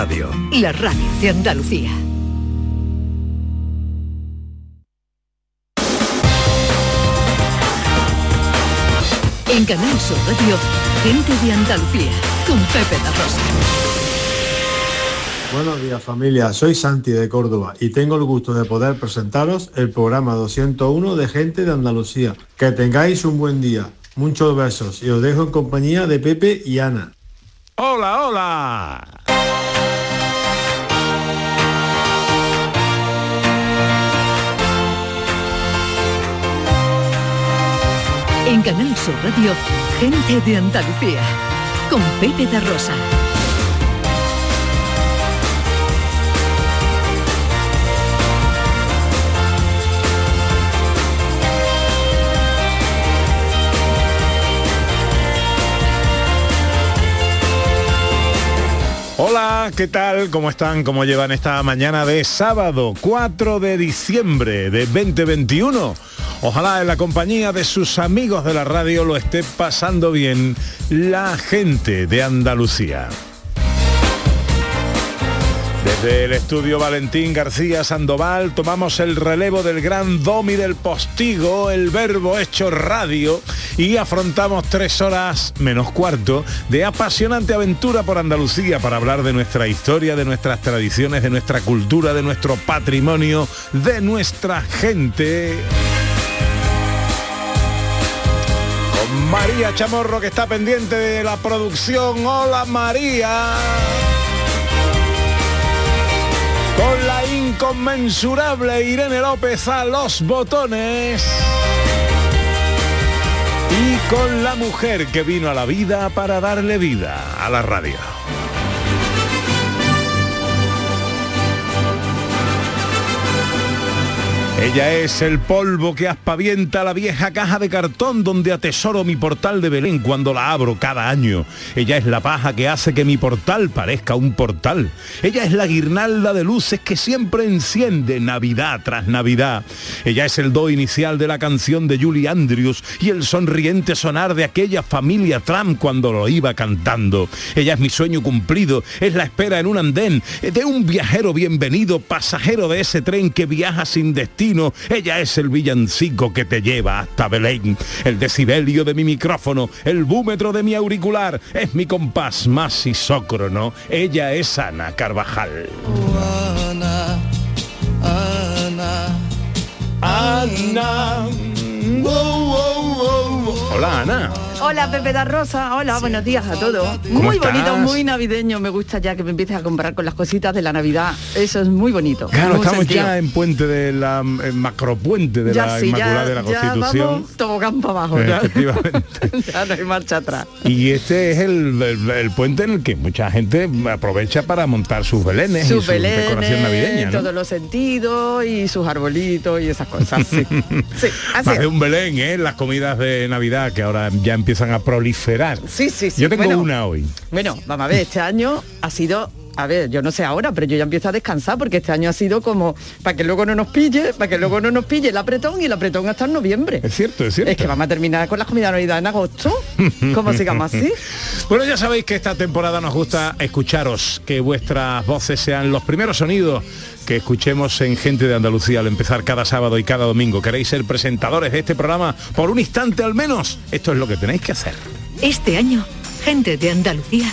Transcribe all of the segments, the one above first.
Radio. La radio de Andalucía. En Canal Sur Radio, gente de Andalucía, con Pepe La Rosa. Buenos días familia, soy Santi de Córdoba y tengo el gusto de poder presentaros el programa 201 de Gente de Andalucía. Que tengáis un buen día, muchos besos y os dejo en compañía de Pepe y Ana. Hola, hola. En Canal Sur Radio, gente de Andalucía, con Pepe de Rosa. Hola, ¿qué tal? ¿Cómo están? ¿Cómo llevan esta mañana de sábado 4 de diciembre de 2021? Ojalá en la compañía de sus amigos de la radio lo esté pasando bien la gente de Andalucía. Desde el estudio Valentín García Sandoval tomamos el relevo del gran domi del postigo, el verbo hecho radio, y afrontamos tres horas menos cuarto de apasionante aventura por Andalucía para hablar de nuestra historia, de nuestras tradiciones, de nuestra cultura, de nuestro patrimonio, de nuestra gente. María Chamorro que está pendiente de la producción. Hola María con la inconmensurable Irene López a los botones y con la mujer que vino a la vida para darle vida a la radio. Ella es el polvo que aspavienta la vieja caja de cartón donde atesoro mi portal de Belén cuando la abro cada año. Ella es la paja que hace que mi portal parezca un portal. Ella es la guirnalda de luces que siempre enciende Navidad tras Navidad. Ella es el do inicial de la canción de Julie Andrews y el sonriente sonar de aquella familia Trump cuando lo iba cantando. Ella es mi sueño cumplido, es la espera en un andén de un viajero bienvenido, pasajero de ese tren que viaja sin destino ella es el villancico que te lleva hasta Belén. El decibelio de mi micrófono, el búmetro de mi auricular, es mi compás más isócrono. Ella es Ana Carvajal. Ana, Ana, Ana. Hola Ana. Hola Pepe da Rosa, hola, buenos días a todos. ¿Cómo Muy estás? bonito, muy navideño, me gusta ya que me empieces a comprar con las cositas de la Navidad. Eso es muy bonito. Claro, muy estamos ya en puente de la en macropuente de Ya la sí, Inmaculada ya- de la ya Constitución. vamos tobogán para abajo. ya. Efectivamente. ya no hay marcha atrás. Y este es el, el- el puente en el que mucha gente aprovecha para montar sus belenes y su decoración navideña. ¿no? todos los sentidos y sus arbolitos y esas cosas. Sí, sí así Más de un Belén, ¿eh? Las comidas de Navidad que ahora ya empiezan a proliferar. Sí, sí, sí. Yo tengo Bueno, una hoy. Bueno, vamos a ver, este año ha sido, a ver, yo no sé ahora, pero yo ya empiezo a descansar porque este año ha sido como para que luego no nos pille, para que luego no nos pille el apretón y el apretón hasta en noviembre. Es cierto, es cierto. Es que vamos a terminar con las comidas de Navidad en agosto. ¿Cómo sigamos así? Bueno, ya sabéis que esta temporada nos gusta escucharos, que vuestras voces sean los primeros sonidos que escuchemos en Gente de Andalucía al empezar cada sábado y cada domingo. ¿Queréis ser presentadores de este programa por un instante al menos? Esto es lo que tenéis que hacer. Este año, gente de Andalucía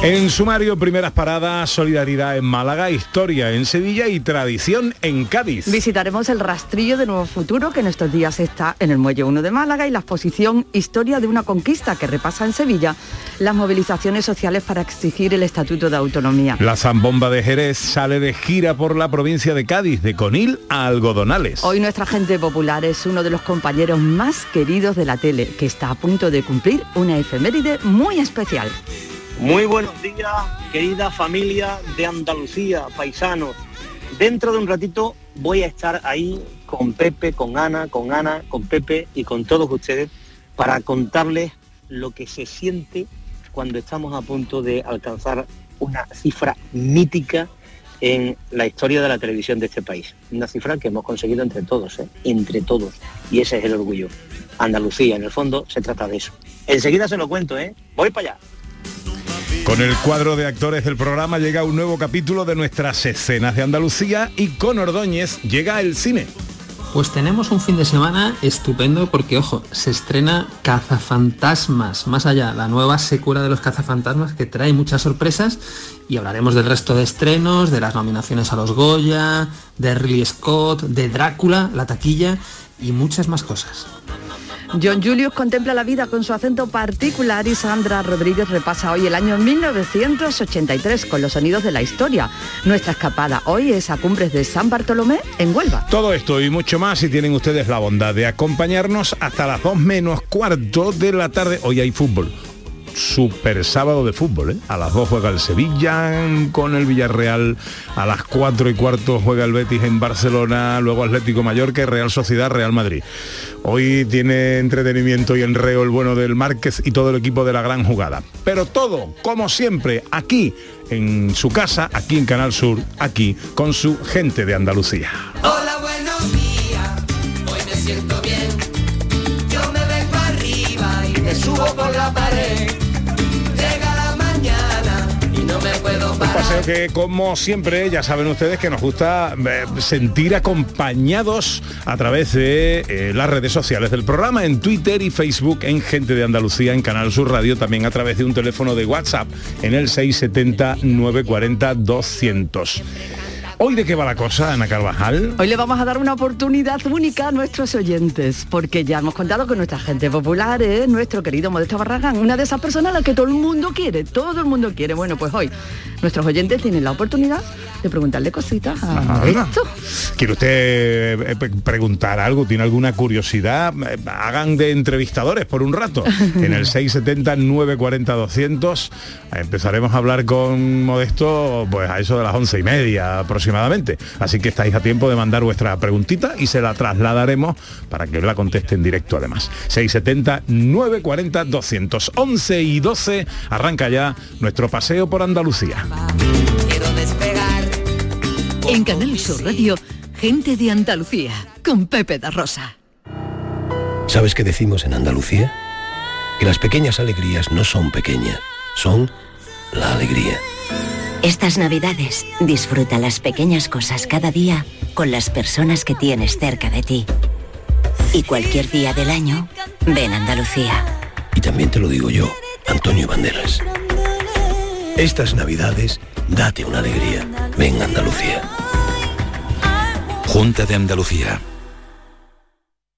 En sumario, primeras paradas, solidaridad en Málaga, historia en Sevilla y tradición en Cádiz. Visitaremos el rastrillo de Nuevo Futuro que en estos días está en el Muelle 1 de Málaga y la exposición Historia de una conquista que repasa en Sevilla las movilizaciones sociales para exigir el Estatuto de Autonomía. La zambomba de Jerez sale de gira por la provincia de Cádiz, de Conil a Algodonales. Hoy nuestra gente popular es uno de los compañeros más queridos de la tele, que está a punto de cumplir una efeméride muy especial. Muy buenos días, querida familia de Andalucía, paisanos. Dentro de un ratito voy a estar ahí con Pepe, con Ana, con Ana, con Pepe y con todos ustedes para contarles lo que se siente cuando estamos a punto de alcanzar una cifra mítica en la historia de la televisión de este país. Una cifra que hemos conseguido entre todos, ¿eh? entre todos. Y ese es el orgullo. Andalucía, en el fondo, se trata de eso. Enseguida se lo cuento, ¿eh? Voy para allá. Con el cuadro de actores del programa llega un nuevo capítulo de nuestras escenas de Andalucía y con Ordóñez llega el cine. Pues tenemos un fin de semana estupendo porque, ojo, se estrena Cazafantasmas, más allá, la nueva secuela de los Cazafantasmas que trae muchas sorpresas y hablaremos del resto de estrenos, de las nominaciones a los Goya, de Ridley Scott, de Drácula, la taquilla y muchas más cosas. John Julius contempla la vida con su acento particular y Sandra Rodríguez repasa hoy el año 1983 con los sonidos de la historia. Nuestra escapada hoy es a Cumbres de San Bartolomé en Huelva. Todo esto y mucho más si tienen ustedes la bondad de acompañarnos hasta las 2 menos cuarto de la tarde. Hoy hay fútbol super sábado de fútbol. ¿eh? A las 2 juega el Sevilla con el Villarreal, a las 4 y cuarto juega el Betis en Barcelona, luego Atlético Mallorca Real Sociedad, Real Madrid. Hoy tiene entretenimiento y enreo el bueno del Márquez y todo el equipo de la gran jugada. Pero todo, como siempre, aquí en su casa, aquí en Canal Sur, aquí con su gente de Andalucía. Hola, buenos días. Hoy me siento bien. Yo me vengo arriba y me subo por la pared. Que, como siempre, ya saben ustedes que nos gusta eh, sentir acompañados a través de eh, las redes sociales del programa, en Twitter y Facebook, en Gente de Andalucía, en Canal Sur Radio, también a través de un teléfono de WhatsApp en el 670-940-200. ¿Hoy de qué va la cosa, Ana Carvajal? Hoy le vamos a dar una oportunidad única a nuestros oyentes, porque ya hemos contado con nuestra gente popular, ¿eh? nuestro querido Modesto Barragán, una de esas personas a las que todo el mundo quiere, todo el mundo quiere. Bueno, pues hoy nuestros oyentes tienen la oportunidad de preguntarle cositas a Modesto. ¿Quiere usted eh, pe- preguntar algo? ¿Tiene alguna curiosidad? Eh, Hagan de entrevistadores por un rato. En el 670-940-200 empezaremos a hablar con Modesto pues a eso de las once y media aproximadamente. Así que estáis a tiempo de mandar vuestra preguntita y se la trasladaremos para que la conteste en directo además. 670-940-200. 11 y 12 arranca ya nuestro paseo por Andalucía. En Canal Sur Radio, gente de Andalucía, con Pepe da Rosa. ¿Sabes qué decimos en Andalucía? Que las pequeñas alegrías no son pequeñas, son la alegría. Estas navidades disfruta las pequeñas cosas cada día con las personas que tienes cerca de ti. Y cualquier día del año, ven Andalucía. Y también te lo digo yo, Antonio Banderas. Estas navidades, date una alegría. Ven Andalucía. Junta de Andalucía.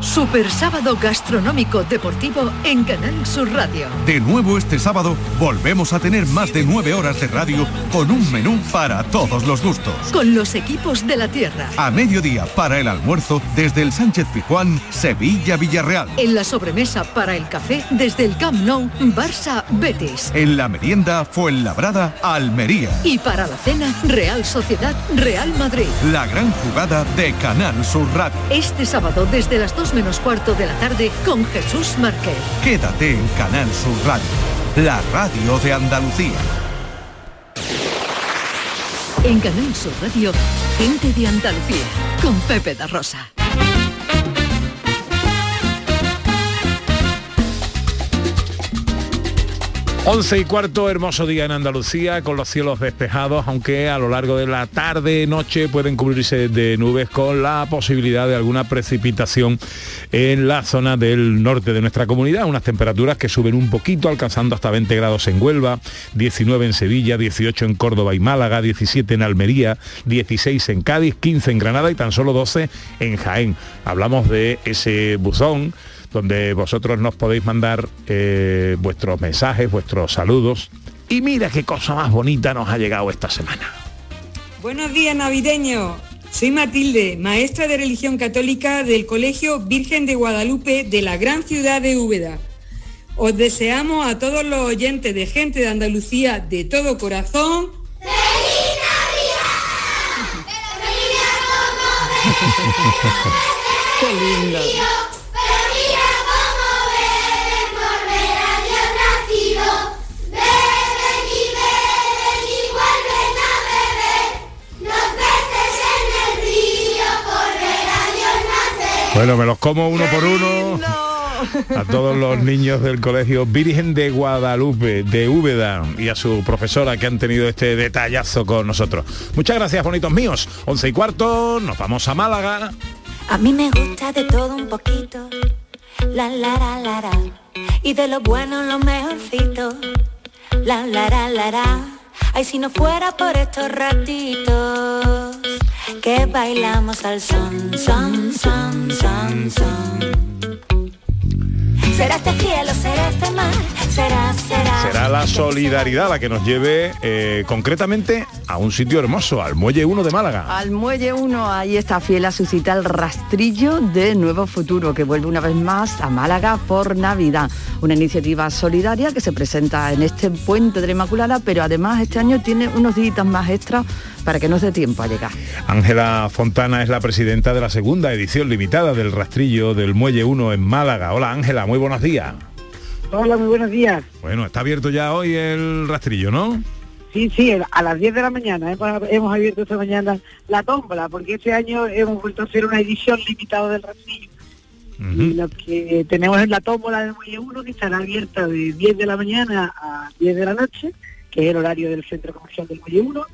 Super sábado gastronómico deportivo en Canal Sur Radio. De nuevo este sábado volvemos a tener más de nueve horas de radio con un menú para todos los gustos. Con los equipos de la tierra. A mediodía para el almuerzo desde el Sánchez Pijuán, Sevilla Villarreal. En la sobremesa para el café desde el Camp Nou, Barça Betis. En la merienda Fuenlabrada, Almería. Y para la cena, Real Sociedad Real Madrid. La gran jugada de Canal Sur Radio. Este sábado desde las 2 menos cuarto de la tarde con Jesús Márquez. Quédate en Canal Sur Radio, la radio de Andalucía. En Canal Sur Radio, gente de Andalucía con Pepe da Rosa. 11 y cuarto, hermoso día en Andalucía, con los cielos despejados, aunque a lo largo de la tarde, noche pueden cubrirse de nubes con la posibilidad de alguna precipitación en la zona del norte de nuestra comunidad. Unas temperaturas que suben un poquito, alcanzando hasta 20 grados en Huelva, 19 en Sevilla, 18 en Córdoba y Málaga, 17 en Almería, 16 en Cádiz, 15 en Granada y tan solo 12 en Jaén. Hablamos de ese buzón donde vosotros nos podéis mandar eh, vuestros mensajes, vuestros saludos. Y mira qué cosa más bonita nos ha llegado esta semana. Buenos días navideños. Soy Matilde, maestra de religión católica del Colegio Virgen de Guadalupe de la gran ciudad de Úbeda. Os deseamos a todos los oyentes de gente de Andalucía de todo corazón. Qué lindo. Bueno, me los como uno por uno. A todos los niños del colegio Virgen de Guadalupe, de Úbeda, y a su profesora que han tenido este detallazo con nosotros. Muchas gracias, bonitos míos. Once y cuarto, nos vamos a Málaga. A mí me gusta de todo un poquito. La la la la la. Y de lo bueno lo mejorcito. La la la la la. Ay, si no fuera por estos ratitos que bailamos al son, son, son, son, son. Será este cielo, será este mar, será, será. Será la solidaridad la que nos lleve eh, concretamente a un sitio hermoso, al Muelle 1 de Málaga. Al Muelle 1, ahí está fiel a su cita el rastrillo de Nuevo Futuro, que vuelve una vez más a Málaga por Navidad. Una iniciativa solidaria que se presenta en este puente de la Inmaculada, pero además este año tiene unos días más extras para que nos dé tiempo a llegar. Ángela Fontana es la presidenta de la segunda edición limitada del rastrillo del Muelle 1 en Málaga. Hola Ángela, muy buenos días. Hola, muy buenos días. Bueno, está abierto ya hoy el rastrillo, ¿no? Sí, sí, a las 10 de la mañana hemos, hemos abierto esta mañana la tómbola, porque este año hemos vuelto a hacer una edición limitada del rastrillo. Y lo que tenemos es la tómbola del Muelle 1 que estará abierta de 10 de la mañana a 10 de la noche, que es el horario del centro comercial del Muelle 1,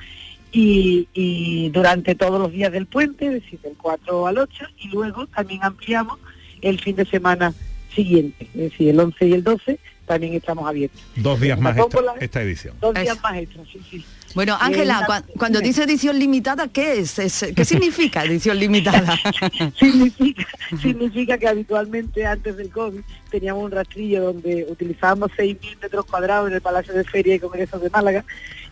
y, y durante todos los días del puente, es decir, del 4 al 8, y luego también ampliamos el fin de semana siguiente, es decir, el 11 y el 12 también estamos abiertos. Dos días más esta, esta edición. Dos días más extra, sí, sí. Bueno, Ángela, la- cua- cuando dice edición limitada, ¿qué es? Es- ¿Qué significa edición limitada? significa, significa que habitualmente antes del COVID teníamos un rastrillo donde utilizábamos 6.000 metros cuadrados en el Palacio de Feria y Congresos de Málaga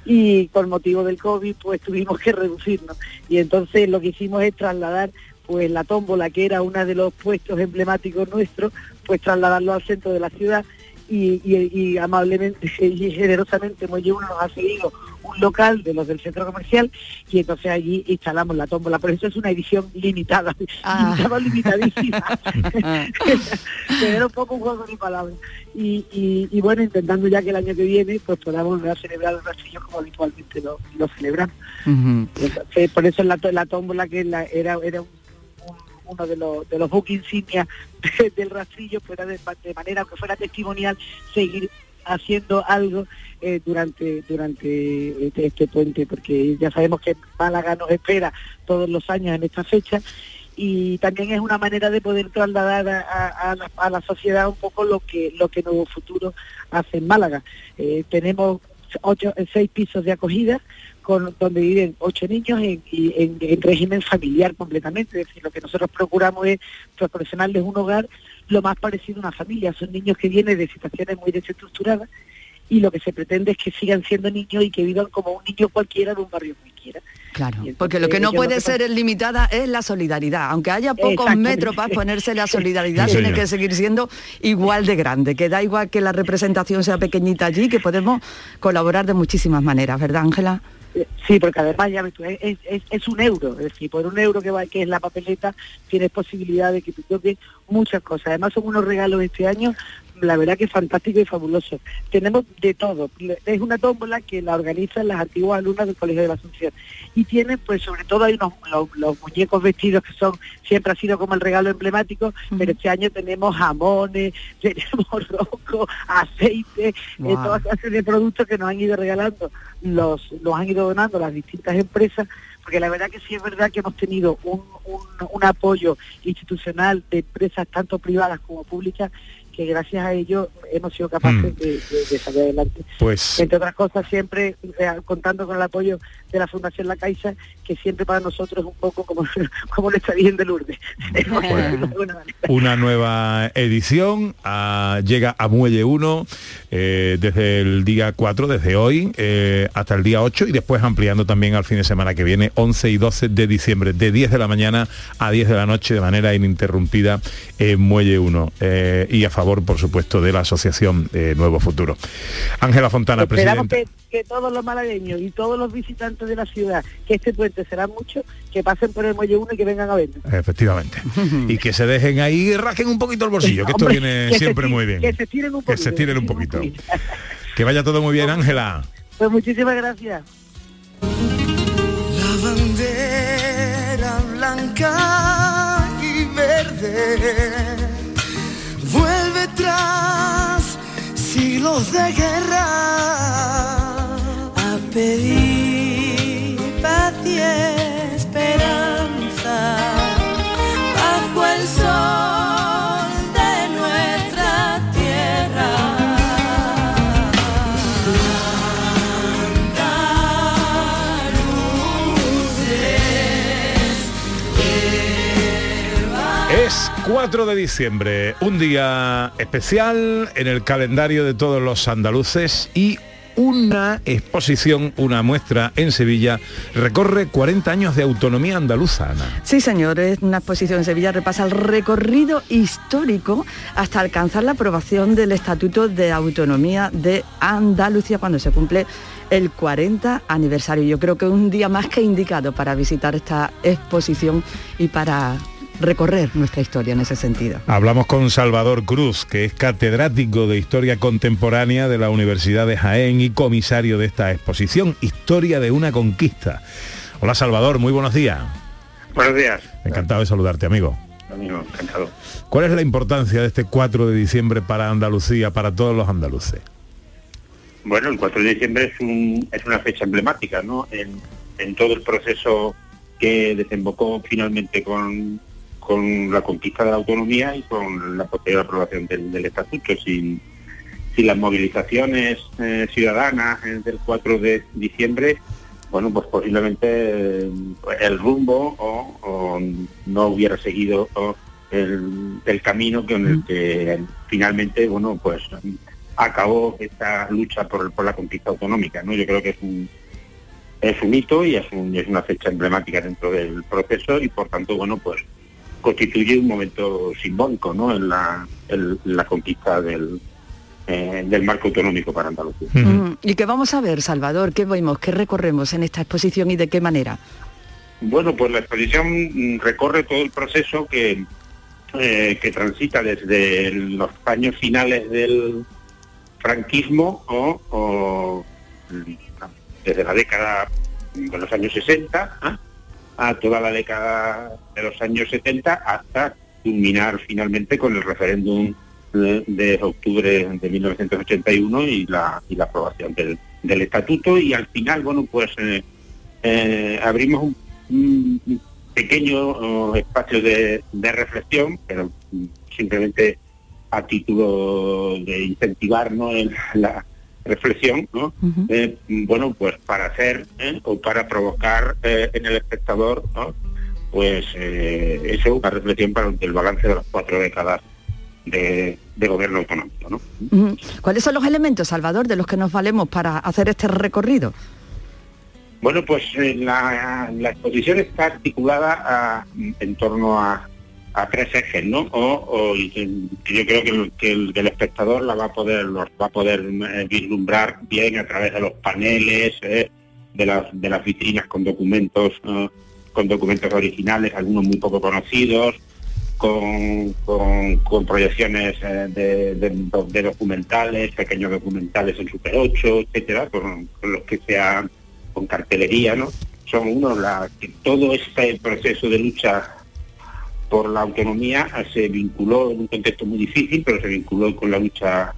y por motivo del COVID pues tuvimos que reducirnos y entonces lo que hicimos es trasladar pues la tómbola que era uno de los puestos emblemáticos nuestros pues trasladarlo al centro de la ciudad y, y- y amablemente y generosamente Muelle Uno nos ha cedido un local de los del centro comercial y entonces allí instalamos la tómbola. Por eso es una edición limitada, limitada, limitadísima. Pero poco un juego de palabras. Y, y- y bueno, intentando ya que el año que viene pues podamos volver a celebrar los rastrillos como habitualmente lo, lo celebramos. Entonces, por eso la, la tómbola que la- era, era un- uno de los, de los buques insignia de- del rastrillo, fuera de, de manera que fuera testimonial, seguir haciendo algo eh, durante durante este, este puente, porque ya sabemos que Málaga nos espera todos los años en esta fecha y también es una manera de poder trasladar a, a la sociedad un poco lo que lo que Nuevo Futuro hace en Málaga. Eh, tenemos ocho, seis pisos de acogida con donde viven ocho niños en, en, en régimen familiar completamente. Es decir, lo que nosotros procuramos es proporcionarles un hogar lo más parecido a una familia. Son niños que vienen de situaciones muy desestructuradas y lo que se pretende es que sigan siendo niños y que vivan como un niño cualquiera de un barrio cualquiera. Claro, entonces, porque lo que no puede que ser limitada es la solidaridad. Aunque haya pocos metros para ponerse la solidaridad, tiene que seguir siendo igual de grande. Que da igual que la representación sea pequeñita allí, que podemos colaborar de muchísimas maneras, ¿verdad, Ángela? Sí, porque además ya ves tú, es, es- es un euro, es decir, por un euro que va que es la papeleta tienes posibilidad de que te toquen muchas cosas. Además son unos regalos este año, la verdad que es fantástico y fabuloso. Tenemos de todo. Es una tómbola que la organizan las antiguas alumnas del Colegio de la Asunción. Y tiene, pues sobre todo hay unos los, los muñecos vestidos que son, siempre ha sido como el regalo emblemático, pero este año tenemos jamones, tenemos roco, aceite, eh, Guau. toda clase de productos que nos han ido regalando, los, los han ido donando las distintas empresas, porque la verdad que sí es verdad que hemos tenido un, un- un apoyo institucional de empresas tanto privadas como públicas que gracias a ello hemos sido capaces Mm. de, de- de salir adelante. Pues Entre otras cosas, siempre eh, contando con el apoyo de la Fundación La Caixa, que siempre para nosotros es un poco como, como de Lourdes. Por decirlo de manera. una nueva edición ah, llega a Muelle 1 eh, desde el día 4, desde hoy eh, hasta el día 8 y después ampliando también al fin de semana que viene, 11 y 12 de diciembre, de 10 de la mañana a 10 de la noche de manera ininterrumpida en Muelle 1 eh, y a favor, por supuesto, de la Asociación eh, Nuevo Futuro. Ángela Fontana, Esperamos presidenta. que, que todos los malagueños y todos los visitantes de la ciudad, que este puente será mucho, que pasen por el Muelle 1 y que vengan a vernos. Efectivamente. y que se dejen ahí y rasquen un poquito el bolsillo, que esto Hombre, viene que siempre muy bien. Que se tiren un Que poquito. se tiren un poquito. Que vaya todo muy bien, Ángela. Pues muchísimas gracias. La bandera blanca y verde vuelve tras siglos de guerra a pedir esperanza bajo el sol de nuestra tierra. Es 4 de diciembre, un día especial en el calendario de todos los andaluces y una exposición, una muestra en Sevilla, recorre 40 años de autonomía andaluza, Ana. Sí, señor, es una exposición en Sevilla repasa el recorrido histórico hasta alcanzar la aprobación del Estatuto de Autonomía de Andalucía cuando se cumple el 40 aniversario. Yo creo que es un día más que indicado para visitar esta exposición y para recorrer nuestra historia en ese sentido. Hablamos con Salvador Cruz, que es catedrático de Historia Contemporánea de la Universidad de Jaén y comisario de esta exposición, Historia de una Conquista. Hola Salvador, muy buenos días. Buenos días. Encantado de saludarte, amigo. Amigo, encantado. ¿Cuál es la importancia de este 4 de diciembre para Andalucía, para todos los andaluces? Bueno, el 4 de diciembre es, un, es una fecha emblemática, ¿no? En, en todo el proceso que desembocó finalmente con, con la conquista de la autonomía y con la posterior aprobación del, estatuto. Sin, sin las movilizaciones eh, ciudadanas eh, del 4 de diciembre, bueno, pues posiblemente eh, el rumbo o, no hubiera seguido el, el camino con el que finalmente, bueno, pues acabó esta lucha por, por la conquista autonómica, ¿no? Yo creo que es un es un hito y es, un- es una fecha emblemática dentro del proceso y por tanto, bueno, pues constituye un momento simbólico, ¿no? En la, en la conquista del, eh, del marco autonómico para Andalucía. Mm, ¿Y qué vamos a ver, Salvador? ¿Qué vemos? ¿Qué recorremos en esta exposición y de qué manera? Bueno, pues la exposición recorre todo el proceso que, eh, que transita desde los años finales del franquismo o, o, mm, desde la década de los años 60 ¿ah? A toda la década de los años 70 hasta culminar finalmente con el referéndum de, de octubre de 1981 y la, y la aprobación del, estatuto y al final, bueno, pues eh, eh, abrimos un, pequeño oh, espacio de, reflexión, pero simplemente a título de incentivar ¿no? el, la- reflexión, ¿no? Eh, bueno, pues para hacer ¿eh? o para provocar eh, en el espectador, ¿no? Pues eso, una reflexión para el balance de las cuatro décadas de, de gobierno autonómico, ¿no? ¿Cuáles son los elementos, Salvador, de los que nos valemos para hacer este recorrido? Bueno, pues la, la exposición está articulada a- en torno a, a tres ejes, ¿no? O, yo creo que el, espectador la va a poder, va a poder eh, vislumbrar bien a través de los paneles, eh, de las de las vitrinas con documentos, eh, con documentos originales, algunos muy poco conocidos, con, con- proyecciones de, documentales, pequeños documentales en Super 8, etcétera, con, los que se ha con cartelería, ¿no? Son uno la que todo este proceso de lucha por la autonomía se vinculó en un contexto muy difícil, pero se vinculó con la lucha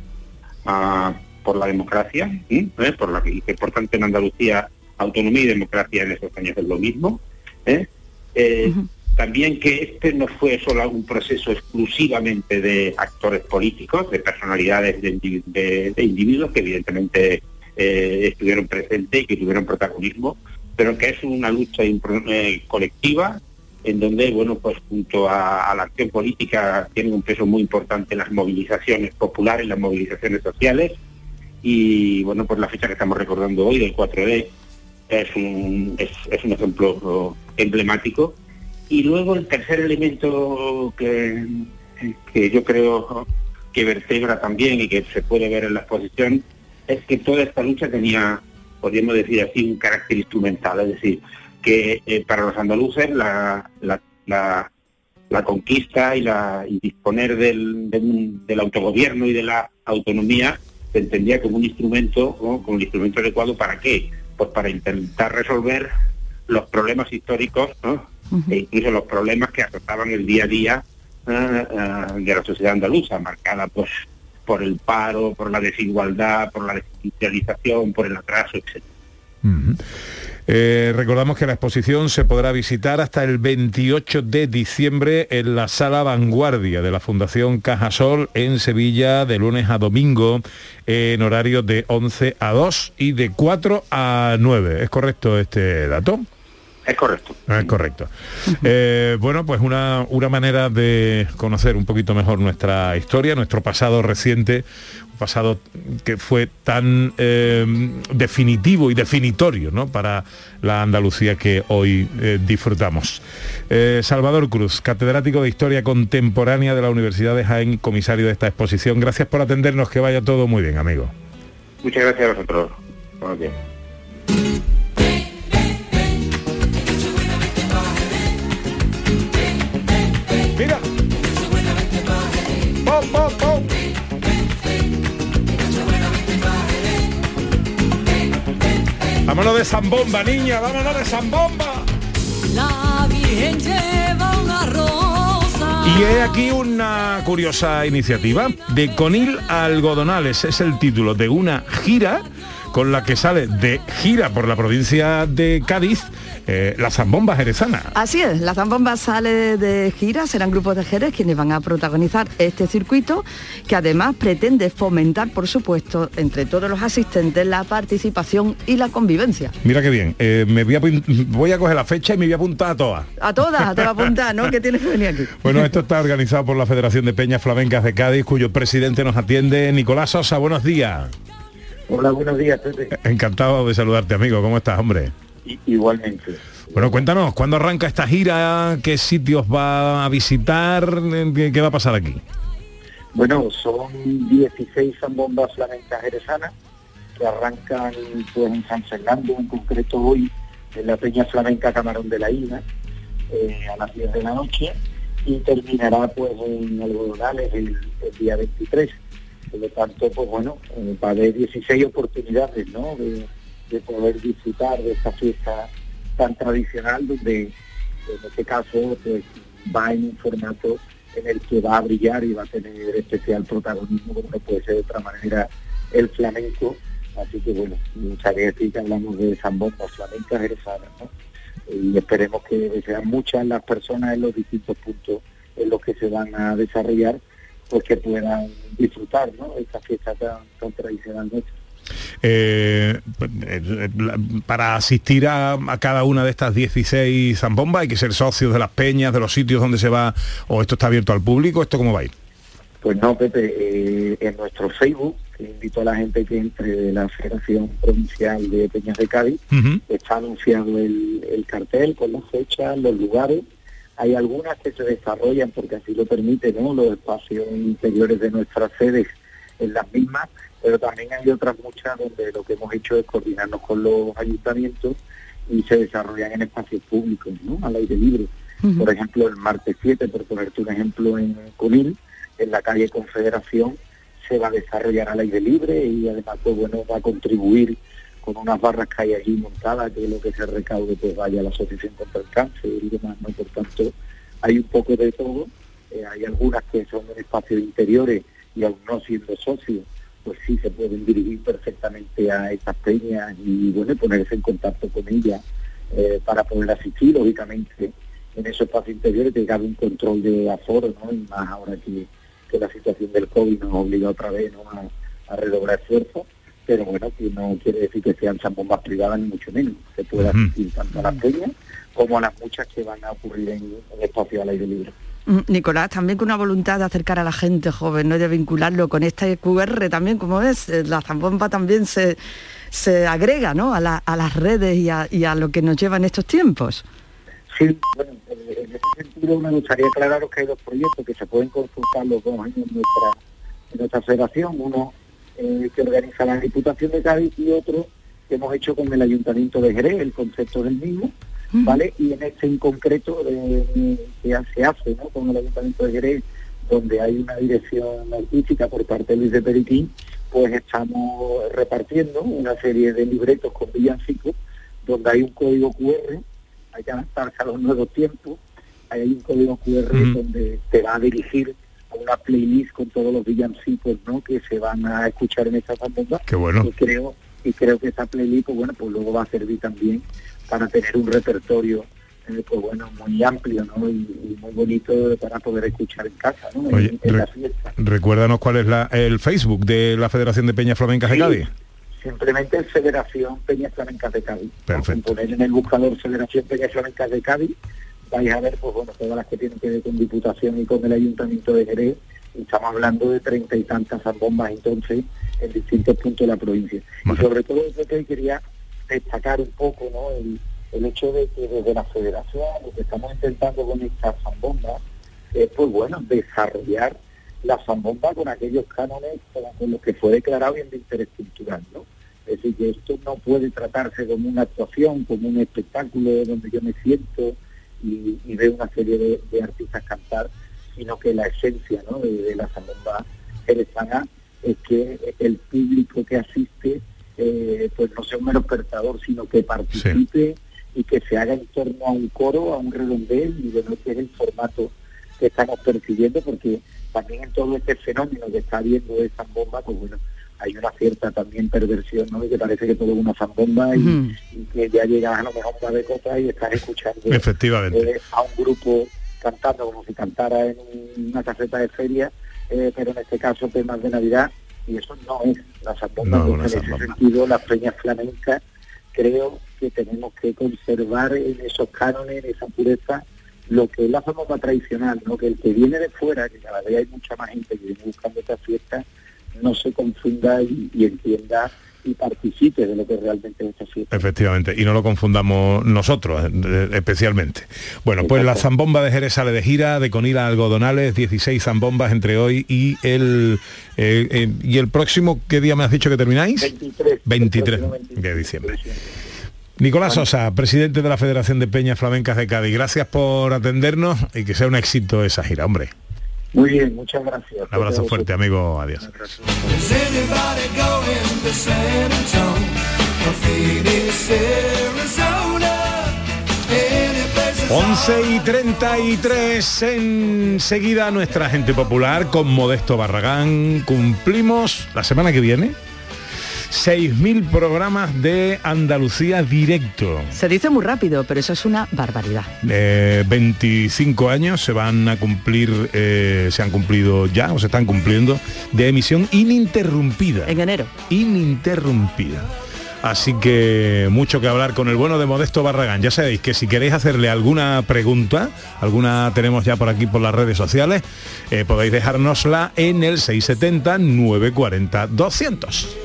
ah, por la democracia, ¿sí? ¿Eh? por la que por tanto en Andalucía autonomía y democracia en esos años es lo mismo. ¿eh? Eh, También que este no fue solo un proceso exclusivamente de actores políticos, de personalidades de, de- de individuos que evidentemente eh, estuvieron presentes y que tuvieron protagonismo, pero que es una lucha colectiva en donde, bueno, pues junto a, la acción política tienen un peso muy importante las movilizaciones populares, las movilizaciones sociales y, bueno, pues la fecha que estamos recordando hoy del 4D es un, es, un ejemplo emblemático. Y luego el tercer elemento que, que yo creo que vertebra también y que se puede ver en la exposición es que toda esta lucha tenía, podríamos decir así, un carácter instrumental, es decir, que eh, para los andaluces la, la, la- la conquista y, la, y disponer del, del- del autogobierno y de la autonomía se entendía como un instrumento, ¿no? como un instrumento adecuado para qué? Pues para intentar resolver los problemas históricos ¿no? e incluso los problemas que azotaban el día a día eh, de la sociedad andaluza, marcada pues por el paro, por la desigualdad, por la desindustrialización, por el atraso, etc. Eh, recordamos que la exposición se podrá visitar hasta el 28 de diciembre en la Sala Vanguardia de la Fundación Cajasol en Sevilla de lunes a domingo en horario de 11 a 2 y de 4 a 9. ¿Es correcto este dato? Es correcto. Es correcto. Eh, bueno, pues una, una manera de conocer un poquito mejor nuestra historia, nuestro pasado reciente, pasado que fue tan eh, definitivo y definitorio ¿no? para la Andalucía que hoy eh, disfrutamos. Eh, Salvador Cruz, catedrático de Historia Contemporánea de la Universidad de Jaén, comisario de esta exposición. Gracias por atendernos, que vaya todo muy bien, amigo. Muchas gracias a vosotros. Vámonos de zambomba, niña, vámonos de zambomba. La Virgen lleva una rosa. Y he aquí una curiosa iniciativa de Conil Algodonales, es el título de una gira con la que sale de gira por la provincia de Cádiz eh, la zambomba jerezana. Así es, la zambomba sale de gira, serán grupos de Jerez quienes van a protagonizar este circuito que además pretende fomentar, por supuesto, entre todos los asistentes la participación y la convivencia. Mira qué bien, eh, me voy a, voy a coger la fecha y me voy a apuntar a todas. A todas, te va a apuntar, ¿no? Que tienes que venir aquí. Bueno, esto está organizado por la Federación de Peñas Flamencas de Cádiz, cuyo presidente nos atiende, Nicolás Sosa. Buenos días. Hola, buenos días, Pepe. Encantado de saludarte, amigo. ¿Cómo estás, hombre? Igualmente. Bueno, cuéntanos, ¿cuándo arranca esta gira? ¿Qué sitios va a visitar? ¿Qué, qué va a pasar aquí? Bueno, son 16 zambombas flamencas jerezanas que arrancan pues en San Fernando, en concreto hoy, en la Peña Flamenca Camarón de la Isla, eh, a las 10 de la noche, y terminará pues en Algodonales el, el día 23. Por lo tanto, pues bueno, eh, va a haber 16 oportunidades, ¿no? De, de poder disfrutar de esta fiesta tan tradicional donde en este caso pues va en un formato en el que va a brillar y va a tener especial protagonismo como puede ser de otra manera el flamenco así que bueno sabía que hablamos de zambombas flamencas jerezanas ¿no? y esperemos que sean muchas las personas en los distintos puntos en los que se van a desarrollar pues que puedan disfrutar ¿no? esta fiesta tan, tan tradicional nuestra Eh, para asistir a, a cada una de estas 16 zambombas hay que ser socios de las peñas, de los sitios donde se va, o esto está abierto al público, ¿esto cómo va a ir? Pues no, Pepe, eh, en nuestro Facebook, que invito a la gente que entre de la Federación Provincial de Peñas de Cádiz, está anunciado el, el cartel con las fechas, los lugares. Hay algunas que se desarrollan porque así lo permite, ¿no? Los espacios interiores de nuestras sedes en las mismas, pero también hay otras muchas donde lo que hemos hecho es coordinarnos con los ayuntamientos y se desarrollan en espacios públicos, ¿no? Al aire libre. Por ejemplo, el martes 7, por ponerte un ejemplo, en Conil, en la calle Confederación, se va a desarrollar al aire libre y además, pues bueno, va a contribuir con unas barras que hay allí montadas, que lo que se recaude pues vaya a la Asociación contra el Cáncer y demás, ¿no? Por tanto, hay un poco de todo, eh, hay algunas que son en espacios interiores y aún no siendo socios, pues sí se pueden dirigir perfectamente a estas peñas y bueno, ponerse en contacto con ellas eh, para poder asistir, lógicamente, en esos espacios interiores que cabe un control de aforo, ¿no? Y más ahora que, que la situación del COVID nos obliga otra vez ¿no? a, a redoblar esfuerzos, pero bueno, que no quiere decir que sean bombas privadas ni mucho menos. Se puede asistir tanto a las peñas como a las muchas que van a ocurrir en, en espacios al aire libre. Mm, Nicolás, también con una voluntad de acercar a la gente joven, ¿no? De vincularlo con este QR también, como ves, eh, la zambomba también se, se agrega ¿no? a, la- a las redes y a, lo que nos lleva en estos tiempos. Sí, bueno, eh, en ese sentido me gustaría aclararos que hay dos proyectos que se pueden consultar los dos años en nuestra, en nuestra federación, uno eh, que organiza la Diputación de Cádiz y otro que hemos hecho con el Ayuntamiento de Jerez, el concepto es el mismo, ¿vale? Y en este en concreto eh, que se hace ¿no? con el Ayuntamiento de Jerez, donde hay una dirección artística por parte de Luis de Peritín, pues estamos repartiendo una serie de libretos con villancicos, donde hay un código QR, hay que adaptarse a los nuevos tiempos, hay un código QR donde te va a dirigir a una playlist con todos los villancicos ¿no? que se van a escuchar en esta zambomba. Qué bueno. Y creo, y creo que esa playlist, pues bueno, pues luego va a servir también para tener un repertorio eh, pues bueno, muy amplio ¿no? y, y muy bonito para poder escuchar en casa, ¿no? En- Oye, en, re- la fiesta. Recuérdanos cuál es la- el Facebook de la Federación de Peñas Flamencas de Sí. Cádiz. Simplemente Federación Peñas Flamencas de Cádiz. Perfecto. Poner en el buscador Federación Peñas Flamencas de Cádiz, vais a ver pues bueno todas las que tienen que ver con Diputación y con el Ayuntamiento de Jerez. Y estamos hablando de treinta y tantas zambombas entonces en distintos puntos de la provincia. Y sobre todo yo que quería destacar un poco el, hecho de que desde la federación lo que estamos intentando con estas zambombas es pues bueno desarrollar la zambomba con aquellos cánones con, los que fue declarado bien de interés cultural. Es decir, que esto no puede tratarse como una actuación, como un espectáculo donde yo me siento y, y veo una serie de, artistas cantar, sino que la esencia de, de la zambomba jerezana es que el público que asiste eh, pues no sea un mero espectador, sino que participe y que se haga en torno a un coro, a un redondel, y bueno, que es el formato que estamos percibiendo, porque también en todo este fenómeno que está habiendo de zambomba, pues bueno, hay una cierta también perversión, ¿no? De que parece que todo es una zambomba y, y que ya llegas a lo mejor a de cosas y estás escuchando Efectivamente. eh, a un grupo cantando como si cantara en una caseta de feria, eh, pero en este caso temas de Navidad, y eso no es la zambomba. No, en ese sentido, las peñas flamencas creo que tenemos que conservar en esos cánones, en esa pureza, lo que es la zambomba tradicional, ¿no? que el que viene de fuera, que cada vez hay mucha más gente que viene buscando esta fiesta, no se confunda y, y entienda y participe de lo que realmente es esta fiesta. Efectivamente, y no lo confundamos nosotros eh, especialmente. Bueno, pues la zambomba de Jerez sale de gira, de Conila a Algodonales, 16 zambombas entre hoy y el eh, eh, y el próximo, ¿qué día me has dicho que termináis? 23. 23 de diciembre. Nicolás Sosa, presidente de la Federación de Peñas Flamencas de Cádiz, gracias por atendernos y que sea un éxito esa gira, hombre. Muy bien, muchas gracias. Un abrazo fuerte, amigo, adiós. 11 y 33 enseguida nuestra gente popular con Modesto Barragán. Cumplimos la semana que viene 6.000 programas de Andalucía directo. Se dice muy rápido, pero eso es una barbaridad. Eh, 25 años se van a cumplir, eh, se han cumplido ya o se están cumpliendo de emisión ininterrumpida. En enero. Ininterrumpida. Así que mucho que hablar con el bueno de Modesto Barragán. Ya sabéis que si queréis hacerle alguna pregunta, alguna tenemos ya por aquí por las redes sociales, eh, podéis dejárnosla en el 670 940 200.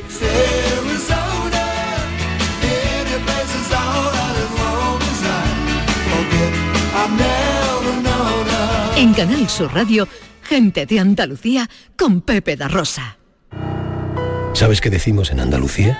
En Canal Sur Radio, gente de Andalucía con Pepe da Rosa. ¿Sabes qué decimos en Andalucía?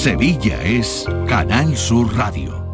Sevilla es Canal Sur Radio.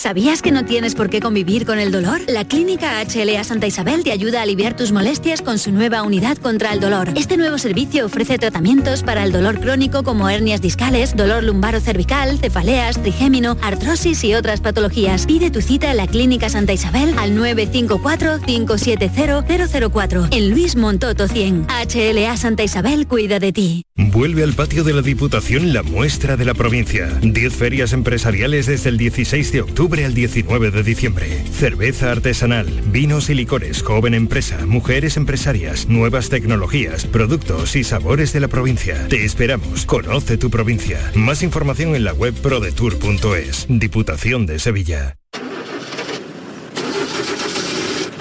¿Sabías que no tienes por qué convivir con el dolor? La Clínica HLA Santa Isabel te ayuda a aliviar tus molestias con su nueva unidad contra el dolor. Este nuevo servicio ofrece tratamientos para el dolor crónico como hernias discales, dolor lumbaro cervical, cefaleas, trigémino, artrosis y otras patologías. Pide tu cita en la Clínica Santa Isabel al 954-570-004 en Luis Montoto 100. HLA Santa Isabel cuida de ti. Vuelve al patio de la Diputación la muestra de la provincia. 10 ferias empresariales desde el 16 de octubre al 19 de diciembre. Cerveza artesanal, vinos y licores, joven empresa, mujeres empresarias, nuevas tecnologías, productos y sabores de la provincia. Te esperamos. Conoce tu provincia. Más información en la web prodetour.es. Diputación de Sevilla.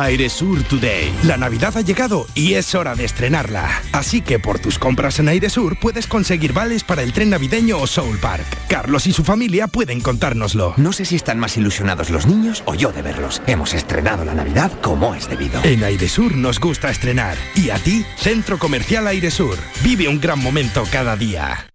Airesur Today. La Navidad ha llegado y es hora de estrenarla. Así que por tus compras en Airesur puedes conseguir vales para el tren navideño o Soul Park. Carlos y su familia pueden contárnoslo. No sé si están más ilusionados los niños o yo de verlos. Hemos estrenado la Navidad como es debido. En Airesur nos gusta estrenar. Y a ti, Centro Comercial Airesur. Vive un gran momento cada día.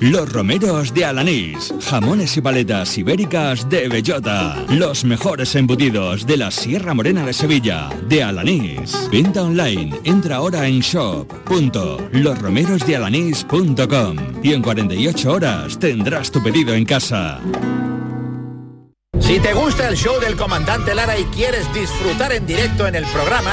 Los romeros de Alanís, jamones y paletas ibéricas de bellota, los mejores embutidos de la Sierra Morena de Sevilla, de Alanís. Venta online, entra ahora en shop.losromerosdealanís.com y en 48 horas tendrás tu pedido en casa. Si te gusta el show del comandante Lara y quieres disfrutar en directo en el programa,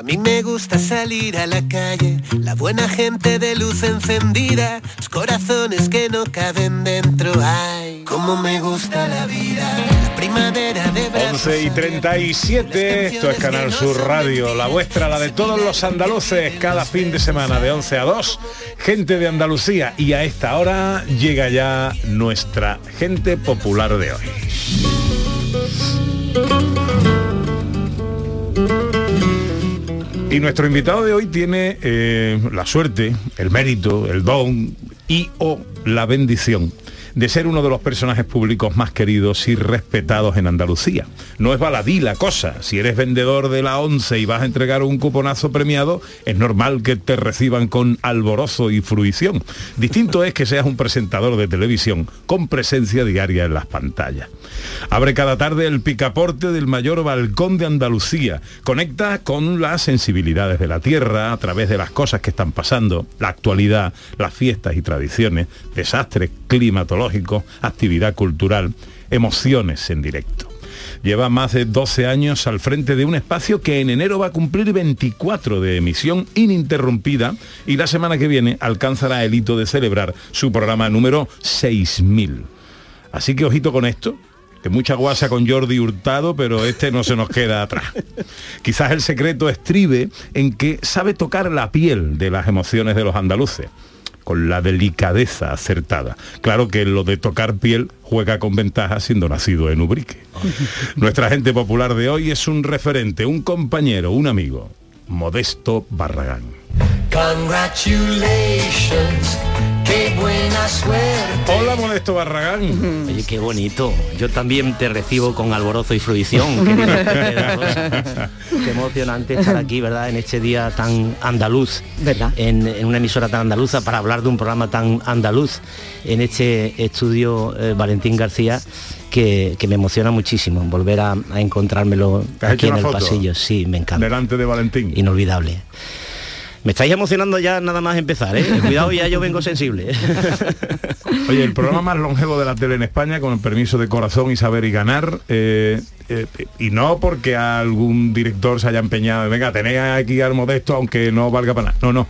A mí me gusta salir a la calle, la buena gente de luz encendida, los corazones que no caben dentro. Ay, cómo me gusta la vida, la primavera de brazos 11 y 37, esto es Canal Sur Radio, la vuestra, la de todos los andaluces, cada fin de semana de 11 a 2, gente de Andalucía y a esta hora llega ya nuestra gente popular de hoy. Y nuestro invitado de hoy tiene eh, la suerte, el mérito, el don y o la bendición de ser uno de los personajes públicos más queridos y respetados en Andalucía. No es baladí la cosa. Si eres vendedor de la once y vas a entregar un cuponazo premiado, es normal que te reciban con alborozo y fruición. Distinto es que seas un presentador de televisión con presencia diaria en las pantallas. Abre cada tarde el picaporte del mayor balcón de Andalucía. Conecta con las sensibilidades de la tierra a través de las cosas que están pasando, la actualidad, las fiestas y tradiciones, desastres climatológicos, actividad cultural, emociones en directo. Lleva más de 12 años al frente de un espacio que en enero va a cumplir 24 de emisión ininterrumpida y la semana que viene alcanzará el hito de celebrar su programa número 6000. Así que ojito con esto, que mucha guasa con Jordi Hurtado, pero este no se nos queda atrás. Quizás el secreto estribe en que sabe tocar la piel de las emociones de los andaluces con la delicadeza acertada. Claro que lo de tocar piel juega con ventaja siendo nacido en Ubrique. Nuestra gente popular de hoy es un referente, un compañero, un amigo, Modesto Barragán. Congratulations, qué buena suerte. Hola Modesto Barragán. Oye, qué bonito. Yo también te recibo con alborozo y fruición. qué emocionante estar aquí, ¿verdad? En este día tan andaluz. ¿Verdad? En, en una emisora tan andaluza para hablar de un programa tan andaluz. En este estudio eh, Valentín García. Que, que me emociona muchísimo volver a, a encontrármelo ¿Te has aquí en el foto? pasillo. Sí, me encanta. Delante de Valentín. Inolvidable. Me estáis emocionando ya nada más empezar, ¿eh? Cuidado, ya yo vengo sensible. ¿eh? Oye, el programa más longevo de la tele en España, con el permiso de corazón y saber y ganar, eh, y no porque algún director se haya empeñado, venga, tenéis aquí al modesto aunque no valga para nada. No, no,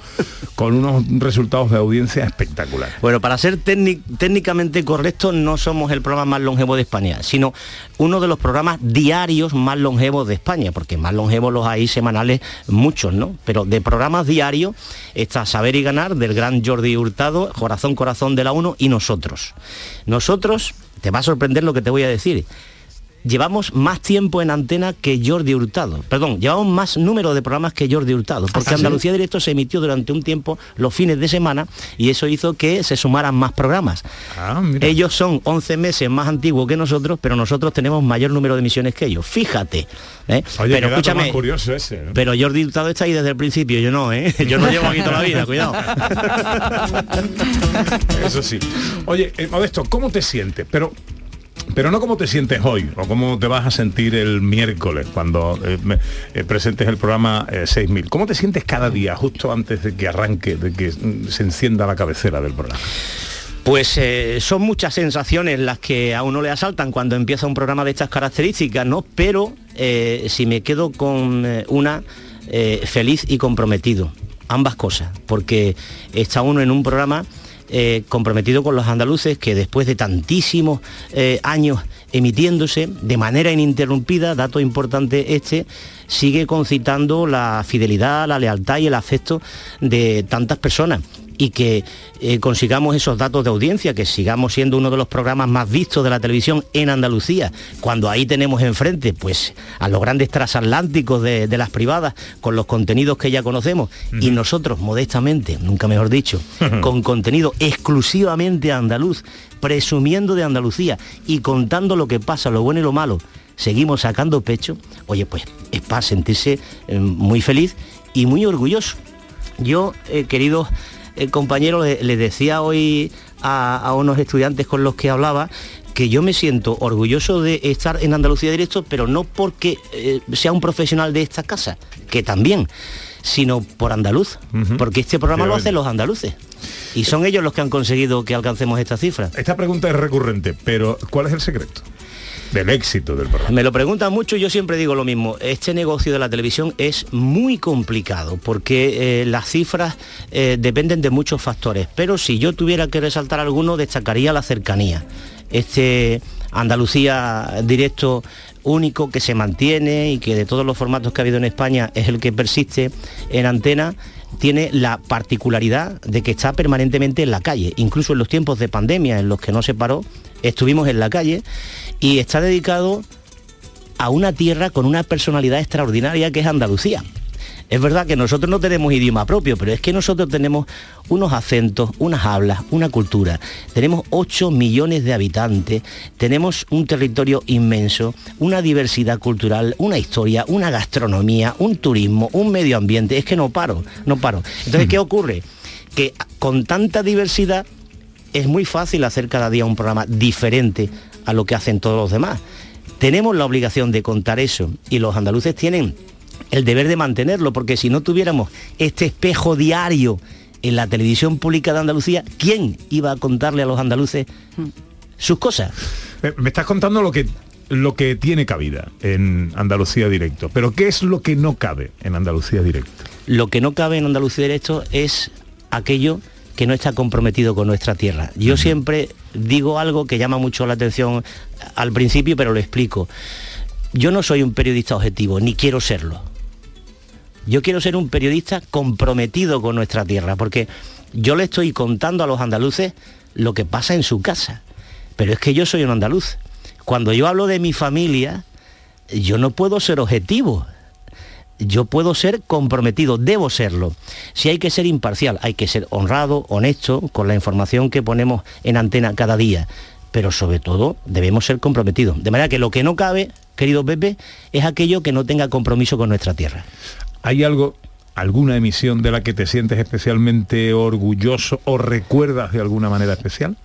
con unos resultados de audiencia espectaculares. Bueno, para ser técnic- técnicamente correctos, no somos el programa más longevo de España, sino uno de los programas diarios más longevos de España, porque más longevos los hay semanales muchos, ¿no? Pero de programas diarios está Saber y Ganar del gran Jordi Hurtado, Corazón Corazón de la 1 y nosotros. Nosotros, te va a sorprender lo que te voy a decir, llevamos más tiempo en antena que Jordi Hurtado. Perdón, llevamos más número de programas que Jordi Hurtado, porque. Andalucía Directo se emitió durante un tiempo los fines de semana y eso hizo que se sumaran más programas. Ah. Ellos son 11 meses más antiguos que nosotros, pero nosotros tenemos mayor número de emisiones que ellos. Fíjate. ¿eh? Oye, pero escúchame, más curioso ese. ¿no? pero Jordi Hurtado está ahí desde el principio, yo no, ¿eh? Yo no llevo aquí toda la vida, cuidado. Eso sí. Oye, eh, Modesto, ¿cómo te sientes? Pero pero no cómo te sientes hoy o cómo te vas a sentir el miércoles cuando eh, eh, presentes el programa eh, 6000. ¿Cómo te sientes cada día justo antes de que arranque, de que mm, se encienda la cabecera del programa? Pues eh, son muchas sensaciones las que a uno le asaltan cuando empieza un programa de estas características, ¿no? Pero si me quedo con una, feliz y comprometido. Ambas cosas, porque está uno en un programa eh, comprometido con los andaluces que después de tantísimos eh, años emitiéndose de manera ininterrumpida, dato importante este, sigue concitando la fidelidad, la lealtad y el afecto de tantas personas y que eh, consigamos esos datos de audiencia, que sigamos siendo uno de los programas más vistos de la televisión en Andalucía, cuando ahí tenemos enfrente pues a los grandes transatlánticos de, de las privadas con los contenidos que ya conocemos. Y nosotros modestamente, nunca mejor dicho, con contenido exclusivamente andaluz, presumiendo de Andalucía y contando lo que pasa, lo bueno y lo malo, seguimos sacando pecho, oye pues es para sentirse eh, muy feliz y muy orgulloso. Yo, eh, queridos eh, compañeros, le- decía hoy a, a unos estudiantes con los que hablaba que yo me siento orgulloso de estar en Andalucía Directo, pero no porque eh, sea un profesional de esta casa, que también, sino por andaluz, porque este programa lo hacen los andaluces. Y son ellos los que han conseguido que alcancemos esta cifra. Esta pregunta es recurrente, pero ¿cuál es el secreto del éxito del programa? Me lo preguntan mucho yo siempre digo lo mismo. Este negocio de la televisión es muy complicado porque eh, las cifras eh, dependen de muchos factores. Pero si yo tuviera que resaltar alguno, destacaría la cercanía. Este Andalucía directo único que se mantiene y que de todos los formatos que ha habido en España es el que persiste en antena tiene la particularidad de que está permanentemente en la calle, incluso en los tiempos de pandemia en los que no se paró, estuvimos en la calle y está dedicado a una tierra con una personalidad extraordinaria que es Andalucía. Es verdad que nosotros no tenemos idioma propio, pero es que nosotros tenemos unos acentos, unas hablas, una cultura. Tenemos 8 millones de habitantes, tenemos un territorio inmenso, una diversidad cultural, una historia, una gastronomía, un turismo, un medio ambiente. Es que no paro, no paro. Entonces, ¿qué ocurre? Que con tanta diversidad es muy fácil hacer cada día un programa diferente a lo que hacen todos los demás. Tenemos la obligación de contar eso y los andaluces tienen el deber de mantenerlo, porque si no tuviéramos este espejo diario en la televisión pública de Andalucía, ¿quién iba a contarle a los andaluces sus cosas? Me estás contando lo que lo que tiene cabida en Andalucía Directo, pero ¿qué es lo que no cabe en Andalucía Directo? Lo que no cabe en Andalucía Directo es aquello que no está comprometido con nuestra tierra. Yo siempre digo algo que llama mucho la atención al principio, pero lo explico. Yo no soy un periodista objetivo, ni quiero serlo. Yo quiero ser un periodista comprometido con nuestra tierra, porque yo le estoy contando a los andaluces lo que pasa en su casa. Pero es que yo soy un andaluz. Cuando yo hablo de mi familia, yo no puedo ser objetivo. Yo puedo ser comprometido, debo serlo. Si hay que ser imparcial, hay que ser honrado, honesto, con la información que ponemos en antena cada día. Pero sobre todo debemos ser comprometidos. De manera que lo que no cabe, querido Pepe, es aquello que no tenga compromiso con nuestra tierra. ¿Hay algo, alguna emisión de la que te sientes especialmente orgulloso o recuerdas de alguna manera especial?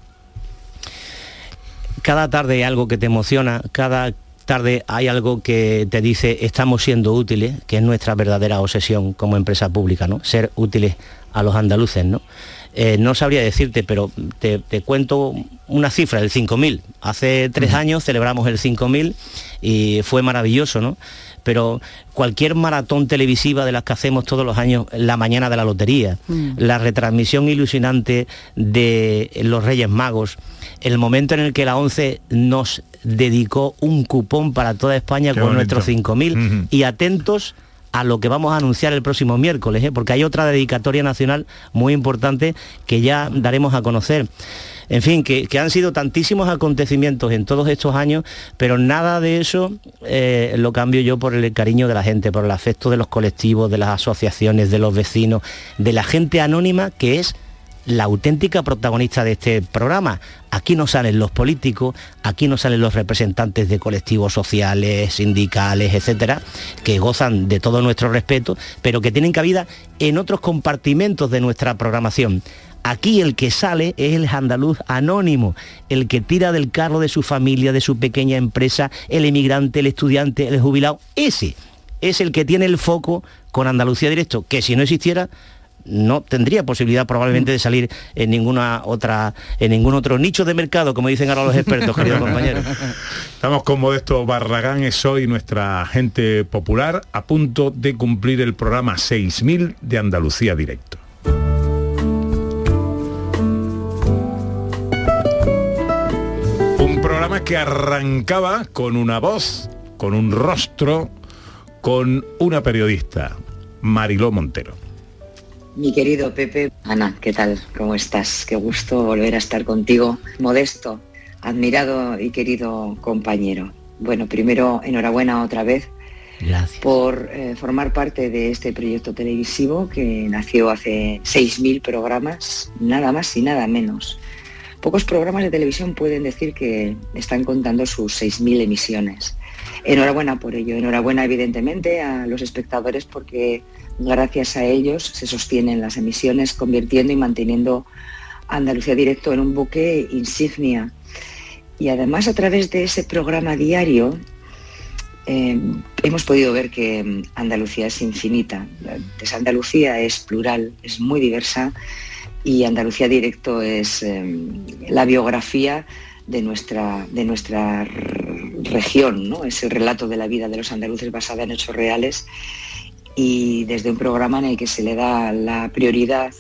Cada tarde hay algo que te emociona, cada tarde hay algo que te dice estamos siendo útiles, que es nuestra verdadera obsesión como empresa pública, ¿no? Ser útiles a los andaluces, ¿no? Eh, no sabría decirte, pero te, te cuento una cifra, el 5.000. Hace tres años celebramos el 5.000 y fue maravilloso, ¿no? Pero cualquier maratón televisiva de las que hacemos todos los años, la mañana de la lotería, la retransmisión ilusionante de los Reyes Magos, el momento en el que la ONCE nos dedicó un cupón para toda España Qué con bonito. nuestros 5.000 y atentos a lo que vamos a anunciar el próximo miércoles, ¿eh? porque hay otra dedicatoria nacional muy importante que ya daremos a conocer. En fin, que, han sido tantísimos acontecimientos en todos estos años, pero nada de eso eh, lo cambio yo por el cariño de la gente, por el afecto de los colectivos, de las asociaciones, de los vecinos, de la gente anónima que es la auténtica protagonista de este programa. Aquí no salen los políticos, aquí no salen los representantes de colectivos sociales, sindicales, etcétera, que gozan de todo nuestro respeto, pero que tienen cabida en otros compartimentos de nuestra programación. Aquí el que sale es el andaluz anónimo, el que tira del carro de su familia, de su pequeña empresa, el emigrante, el estudiante, el jubilado. Ese es el que tiene el foco con Andalucía Directo, que si no existiera no tendría posibilidad probablemente de salir en ninguna otra en ningún otro nicho de mercado como dicen ahora los expertos queridos compañeros Estamos con Modesto Barragán, es hoy nuestra gente popular, a punto de cumplir el programa 6000 de Andalucía Directo. Programa que arrancaba con una voz, con un rostro, con una periodista, Mariló Montero. Mi querido Pepe, Ana, ¿qué tal? ¿Cómo estás? Qué gusto volver a estar contigo. Modesto, admirado y querido compañero. Bueno, primero, enhorabuena otra vez Gracias. por eh, formar parte de este proyecto televisivo que nació hace 6.000 programas, nada más y nada menos. Pocos programas de televisión pueden decir que están contando sus 6.000 emisiones. Enhorabuena por ello, enhorabuena evidentemente a los espectadores porque gracias a ellos se sostienen las emisiones convirtiendo y manteniendo Andalucía Directo en un buque insignia. Y además a través de ese programa diario eh, hemos podido ver que Andalucía es infinita. Andalucía es plural, es muy diversa y Andalucía Directo es eh, la biografía de nuestra, de nuestra región, ¿no? es el relato de la vida de los andaluces basada en hechos reales y desde un programa en el que se le da la prioridad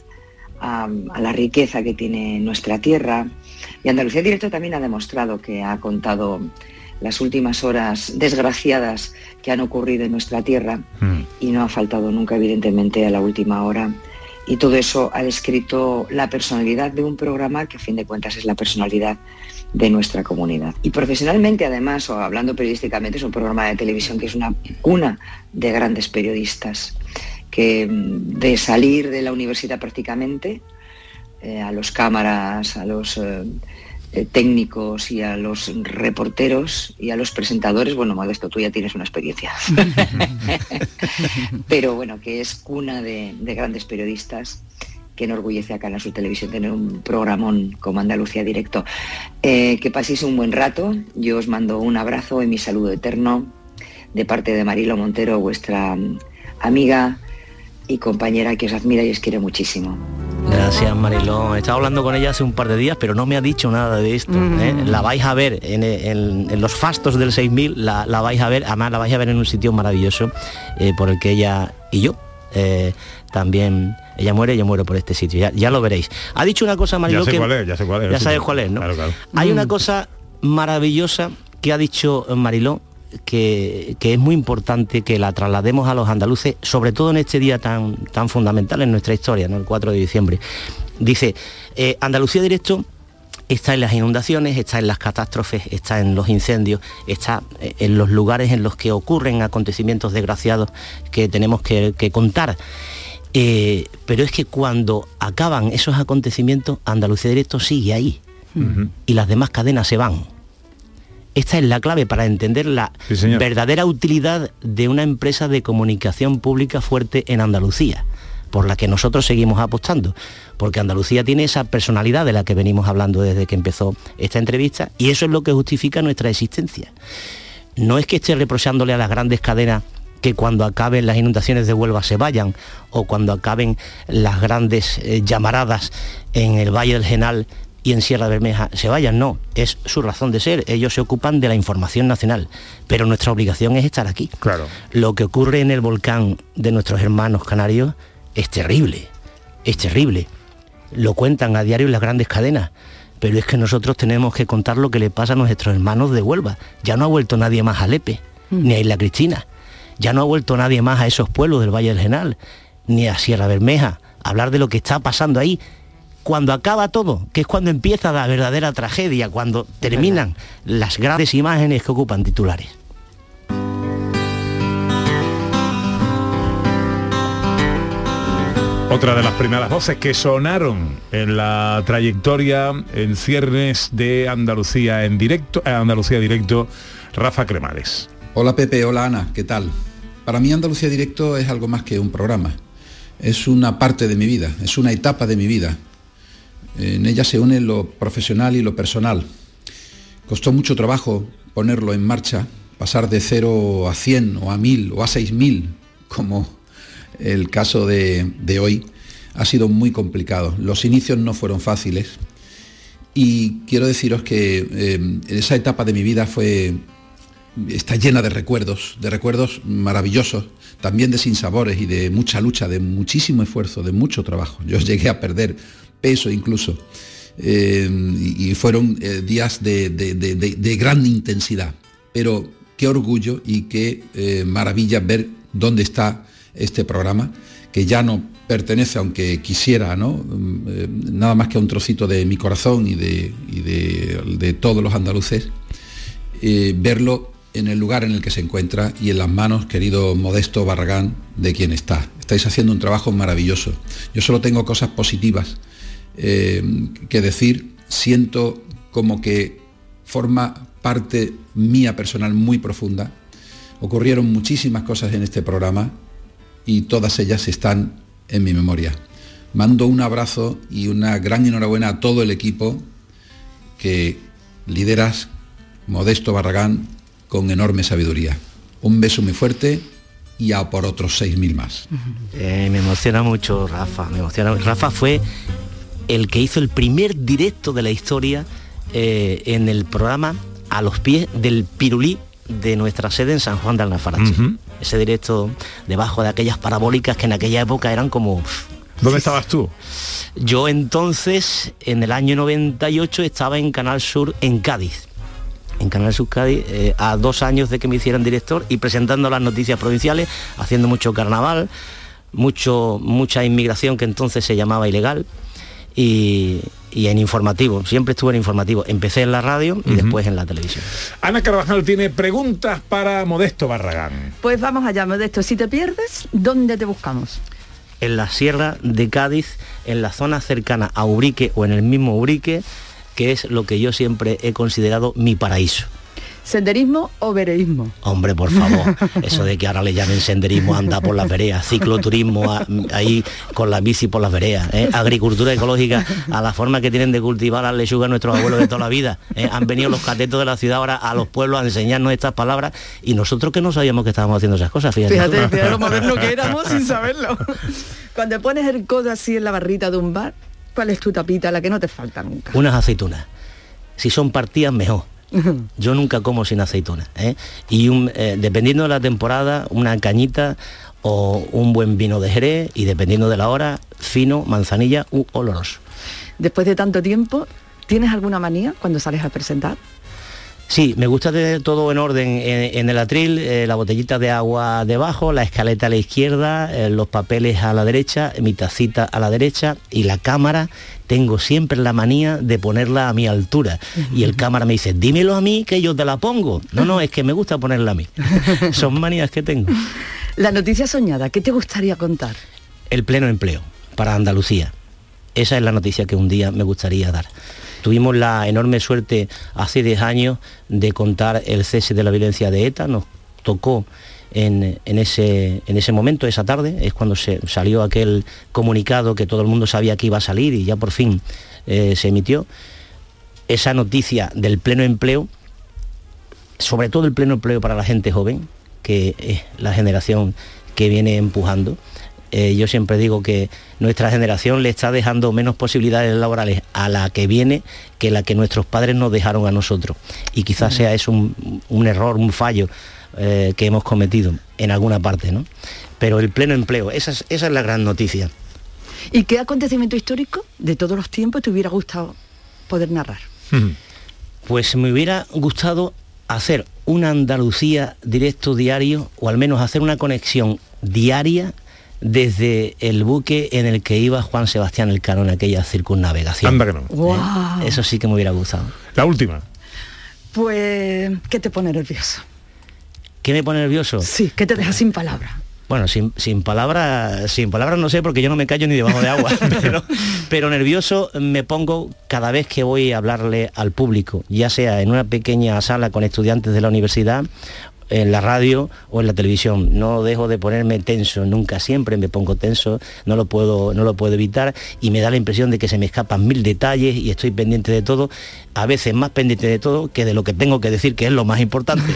a, a la riqueza que tiene nuestra tierra. Y Andalucía Directo también ha demostrado que ha contado las últimas horas desgraciadas que han ocurrido en nuestra tierra y no ha faltado nunca, evidentemente, a la última hora. Y todo eso ha descrito la personalidad de un programa que a fin de cuentas es la personalidad de nuestra comunidad. Y profesionalmente, además, o hablando periodísticamente, es un programa de televisión que es una cuna de grandes periodistas que mm, de salir de la universidad prácticamente, eh, a los cámaras, a los eh, eh, técnicos y a los reporteros y a los presentadores, bueno, Modesto, tú ya tienes una experiencia, pero bueno, que es cuna de, de grandes periodistas que enorgullece a Canal Sur Televisión tener un programón como Andalucía Directo. Eh, que paséis un buen rato, yo os mando un abrazo y mi saludo eterno de parte de Marilo Montero, vuestra mm, amiga y compañera que os admira y os quiere muchísimo. Gracias Marilón. He estado hablando con ella hace un par de días, pero no me ha dicho nada de esto. ¿eh? La vais a ver en, en- en los fastos del 6000, la, la vais a ver, además la vais a ver en un sitio maravilloso eh, por el que ella y yo eh, también, ella muere, yo muero por este sitio. Ya, ya lo veréis. Ha dicho una cosa Ya Marilón sé que... cuál es, ya sé cuál es. Ya sabes cuál es, ¿no? Claro, claro. Hay una cosa maravillosa que ha dicho Mariló que, que es muy importante que la traslademos a los andaluces, sobre todo en este día tan, tan fundamental en nuestra historia, ¿no? el 4 de diciembre. Dice, eh, Andalucía Directo está en las inundaciones, está en las catástrofes, está en los incendios, está eh, en los lugares en los que ocurren acontecimientos desgraciados que tenemos que, que contar. Eh, pero es que cuando acaban esos acontecimientos, Andalucía Directo sigue ahí y las demás cadenas se van. Esta es la clave para entender la Sí, verdadera utilidad de una empresa de comunicación pública fuerte en Andalucía, por la que nosotros seguimos apostando, porque Andalucía tiene esa personalidad de la que venimos hablando desde que empezó esta entrevista y eso es lo que justifica nuestra existencia. No es que esté reprochándole a las grandes cadenas que cuando acaben las inundaciones de Huelva se vayan o cuando acaben las grandes eh, llamaradas en el Valle del Genal y en Sierra Bermeja se vayan, no, es su razón de ser, ellos se ocupan de la información nacional, pero nuestra obligación es estar aquí. Claro. Lo que ocurre en el volcán de nuestros hermanos canarios es terrible, es terrible. Lo cuentan a diario en las grandes cadenas, pero es que nosotros tenemos que contar lo que le pasa a nuestros hermanos de Huelva. Ya no ha vuelto nadie más a Lepe, ni a Isla Cristina. Ya no ha vuelto nadie más a esos pueblos del Valle del Genal, ni a Sierra Bermeja, hablar de lo que está pasando ahí. Cuando acaba todo, que es cuando empieza la verdadera tragedia, cuando terminan las grandes imágenes que ocupan titulares. Otra de las primeras voces que sonaron en la trayectoria en ciernes de Andalucía en directo, eh, Andalucía directo, Rafa Cremales. Hola Pepe, hola Ana, ¿qué tal? Para mí Andalucía Directo es algo más que un programa. Es una parte de mi vida, es una etapa de mi vida. En ella se une lo profesional y lo personal. Costó mucho trabajo ponerlo en marcha, pasar de 0 a 100 o a 1000 o a 6000, como el caso de, de hoy, ha sido muy complicado. Los inicios no fueron fáciles y quiero deciros que eh, esa etapa de mi vida fue está llena de recuerdos, de recuerdos maravillosos, también de sinsabores y de mucha lucha, de muchísimo esfuerzo, de mucho trabajo. Yo llegué a perder peso incluso. eh, y, fueron eh, días de, de- de- gran intensidad. Pero qué orgullo y qué eh, maravilla ver dónde está este programa, que ya no pertenece, aunque quisiera, ¿no? Mm, nada más que a un trocito de mi corazón y de, y de- todos los andaluces, verlo en el lugar en el que se encuentra y en las manos, querido Modesto Barragán, de quien está. Estáis haciendo un trabajo maravilloso. Yo solo tengo cosas positivas eh, que decir. Siento como que forma parte mía personal muy profunda. Ocurrieron muchísimas cosas en este programa y todas ellas están en mi memoria. Mando un abrazo y una gran enhorabuena a todo el equipo que lideras, Modesto Barragán, con enorme sabiduría. Un beso muy fuerte y a por otros 6.000 más. Eh, me emociona mucho Rafa, me emociona. Rafa fue el que hizo el primer directo de la historia eh, en el programa a los pies del pirulí de nuestra sede en San Juan de Alnafarache. Ese directo debajo de aquellas parabólicas que en aquella época eran como... ¿Dónde estabas tú? Yo entonces, en el año 98, estaba en Canal Sur en Cádiz. En Canal Sur Cádiz, eh, a dos años de que me hicieran director y presentando las noticias provinciales, haciendo mucho carnaval, mucho, mucha inmigración que entonces se llamaba ilegal. Y, y en informativo. Siempre estuve en informativo. Empecé en la radio y después en la televisión. Ana Carvajal tiene preguntas para Modesto Barragán. Pues vamos allá, Modesto. Si te pierdes, ¿dónde te buscamos? En la sierra de Cádiz, en la zona cercana a Ubrique o en el mismo Ubrique, que es lo que yo siempre he considerado mi paraíso. ¿Senderismo o vereísmo? Hombre, por favor, eso de que ahora le llamen senderismo, anda por las veredas, cicloturismo a- ahí con la bici por las veredas, ¿eh? agricultura ecológica, a la forma que tienen de cultivar las lechugas nuestros abuelos de toda la vida. ¿eh? Han venido los catetos de la ciudad ahora a los pueblos a enseñarnos estas palabras y nosotros que no sabíamos que estábamos haciendo esas cosas, fíjate. Fíjate, fíjate lo moderno que éramos sin saberlo. Cuando pones el codo así en la barrita de un bar, ¿cuál es tu tapita, la que no te falta nunca? Unas aceitunas. Si son partidas, mejor. Yo nunca como sin aceitunas. ¿eh? Y eh, dependiendo de la temporada, una cañita o un buen vino de Jerez y dependiendo de la hora, fino, manzanilla u oloroso. Después de tanto tiempo, ¿tienes alguna manía cuando sales a presentar? Sí, me gusta tener todo en orden en, en el atril, eh, la botellita de agua debajo, la escaleta a la izquierda, eh, los papeles a la derecha, mi tacita a la derecha y la cámara tengo siempre la manía de ponerla a mi altura. Y el cámara me dice, dímelo a mí que yo te la pongo. No, no, es que me gusta ponerla a mí. Son manías que tengo. La noticia soñada, ¿qué te gustaría contar? El pleno empleo para Andalucía. Esa es la noticia que un día me gustaría dar. Tuvimos la enorme suerte hace 10 años de contar el cese de la violencia de ETA. Nos tocó en, en ese, en ese momento, esa tarde, es cuando se salió aquel comunicado que todo el mundo sabía que iba a salir y ya por fin eh, se emitió. Esa noticia del pleno empleo, sobre todo el pleno empleo para la gente joven, que es la generación que viene empujando. Eh, yo siempre digo que nuestra generación le está dejando menos posibilidades laborales a la que viene que la que nuestros padres nos dejaron a nosotros. Y quizás sea eso un, un error, un fallo eh, que hemos cometido en alguna parte, ¿no? Pero el pleno empleo, esa es, esa es la gran noticia. ¿Y qué acontecimiento histórico de todos los tiempos te hubiera gustado poder narrar? Pues me hubiera gustado hacer una Andalucía directo diario, o al menos hacer una conexión diaria desde el buque en el que iba Juan Sebastián Elcano en aquella circunnavegación. Anda que no. Guau. Eso sí que me hubiera gustado. La última. Pues, ¿qué te pone nervioso? ¿Qué me pone nervioso? Sí, ¿qué te deja sin palabras? Bueno, sin, sin palabras, sin palabras no sé porque yo no me callo ni debajo de agua, pero, pero nervioso me pongo cada vez que voy a hablarle al público, ya sea en una pequeña sala con estudiantes de la universidad, en la radio o en la televisión. No dejo de ponerme tenso, nunca siempre me pongo tenso, no lo puedo, no lo puedo evitar y me da la impresión de que se me escapan mil detalles y estoy pendiente de todo, a veces más pendiente de todo que de lo que tengo que decir, que es lo más importante.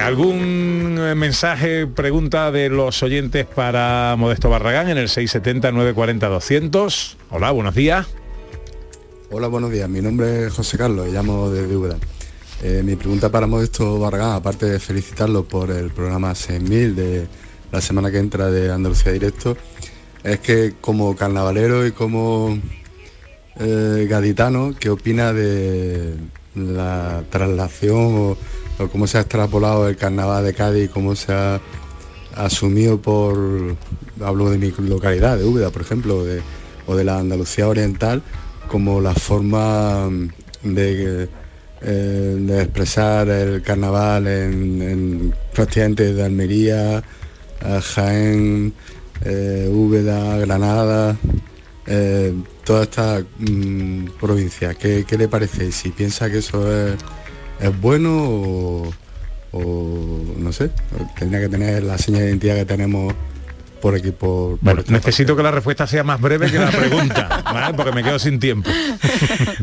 ¿Algún eh, mensaje, pregunta de los oyentes para Modesto Barragán en el 670-940-200? Hola, buenos días. Hola, buenos días. Mi nombre es José Carlos y llamo desde Úbeda. Eh, mi pregunta para Modesto Barragán, aparte de felicitarlo por el programa 6000 de la semana que entra de Andalucía Directo, es que como carnavalero y como eh, gaditano, ¿qué opina de la traslación o, cómo se ha extrapolado el carnaval de Cádiz, cómo se ha asumido por, hablo de mi localidad, de Úbeda, por ejemplo, o de la Andalucía Oriental, como la forma de, de expresar el carnaval en, en prácticamente de Almería, Jaén, eh, Úbeda, Granada, eh, toda esta mm, provincia. ¿Qué, qué le parece? Si piensa que eso es, bueno o no sé, tendría que tener la señal de identidad que tenemos por aquí, por, por Bueno, necesito que la respuesta sea más breve que la pregunta, ¿vale? porque me quedo sin tiempo.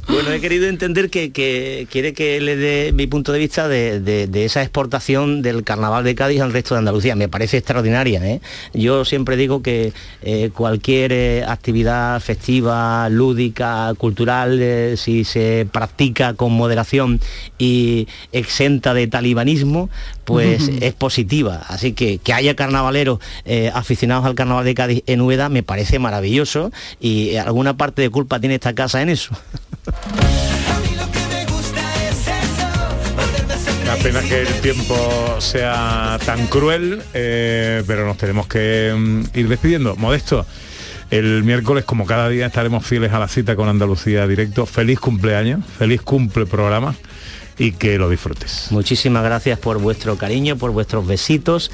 Bueno, he querido entender que, que quiere que le dé mi punto de vista de, de- de esa exportación del carnaval de Cádiz al resto de Andalucía. Me parece extraordinaria. ¿eh? Yo siempre digo que eh, cualquier eh, actividad festiva, lúdica, cultural, eh, si se practica con moderación y exenta de talibanismo, pues es positiva. Así que que haya carnavaleros eh, al carnaval de Cádiz en Úbeda me parece maravilloso y alguna parte de culpa tiene esta casa en eso. Pena que el tiempo sea tan cruel, eh, pero nos tenemos que mm, ir despidiendo. Modesto, El miércoles, como cada día, estaremos fieles a la cita con Andalucía Directo. Feliz cumpleaños, feliz cumple programa y que lo disfrutes. Muchísimas gracias por vuestro cariño, por vuestros besitos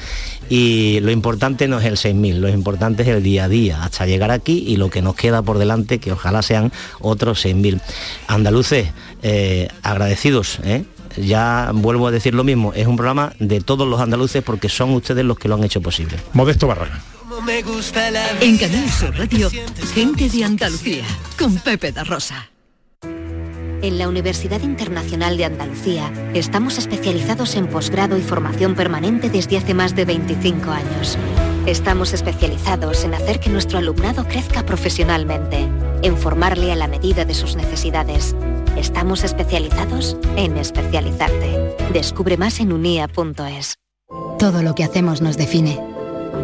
y lo importante no es el 6.000, lo importante es el día a día, hasta llegar aquí y lo que nos queda por delante, que ojalá sean otros 6.000. Andaluces, eh, agradecidos, ¿eh? ya vuelvo a decir lo mismo, es un programa de todos los andaluces porque son ustedes los que lo han hecho posible. Modesto Barraga. En Canal Sur Radio, gente de Andalucía, con Pepe da Rosa. En la Universidad Internacional de Andalucía estamos especializados en posgrado y formación permanente desde hace más de 25 años. Estamos especializados en hacer que nuestro alumnado crezca profesionalmente, en formarle a la medida de sus necesidades. Estamos especializados en especializarte. Descubre más en unia.es. Todo lo que hacemos nos define.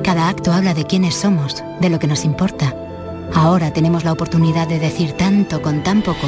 Cada acto habla de quiénes somos, de lo que nos importa. Ahora tenemos la oportunidad de decir tanto con tan poco.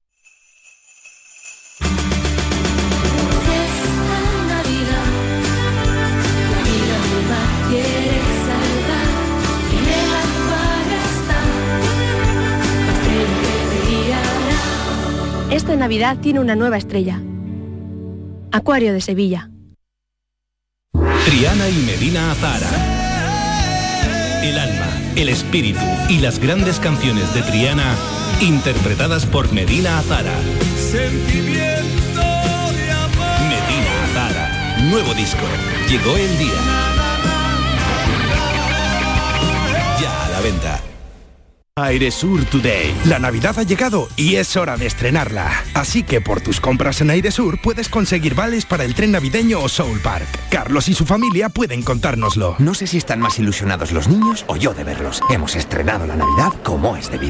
Esta Navidad tiene una nueva estrella. Acuario de Sevilla. Triana y Medina Azara. El alma, el espíritu y las grandes canciones de Triana interpretadas por Medina Azara. Sentimiento de amor. Medina Azara. Nuevo disco. Llegó el día. Ya a la venta. Airesur Today. La Navidad ha llegado y es hora de estrenarla. Así que por tus compras en Airesur puedes conseguir vales para el tren navideño o Soul Park. Carlos y su familia pueden contárnoslo. No sé si están más ilusionados los niños o yo de verlos. Hemos estrenado la Navidad como es debido.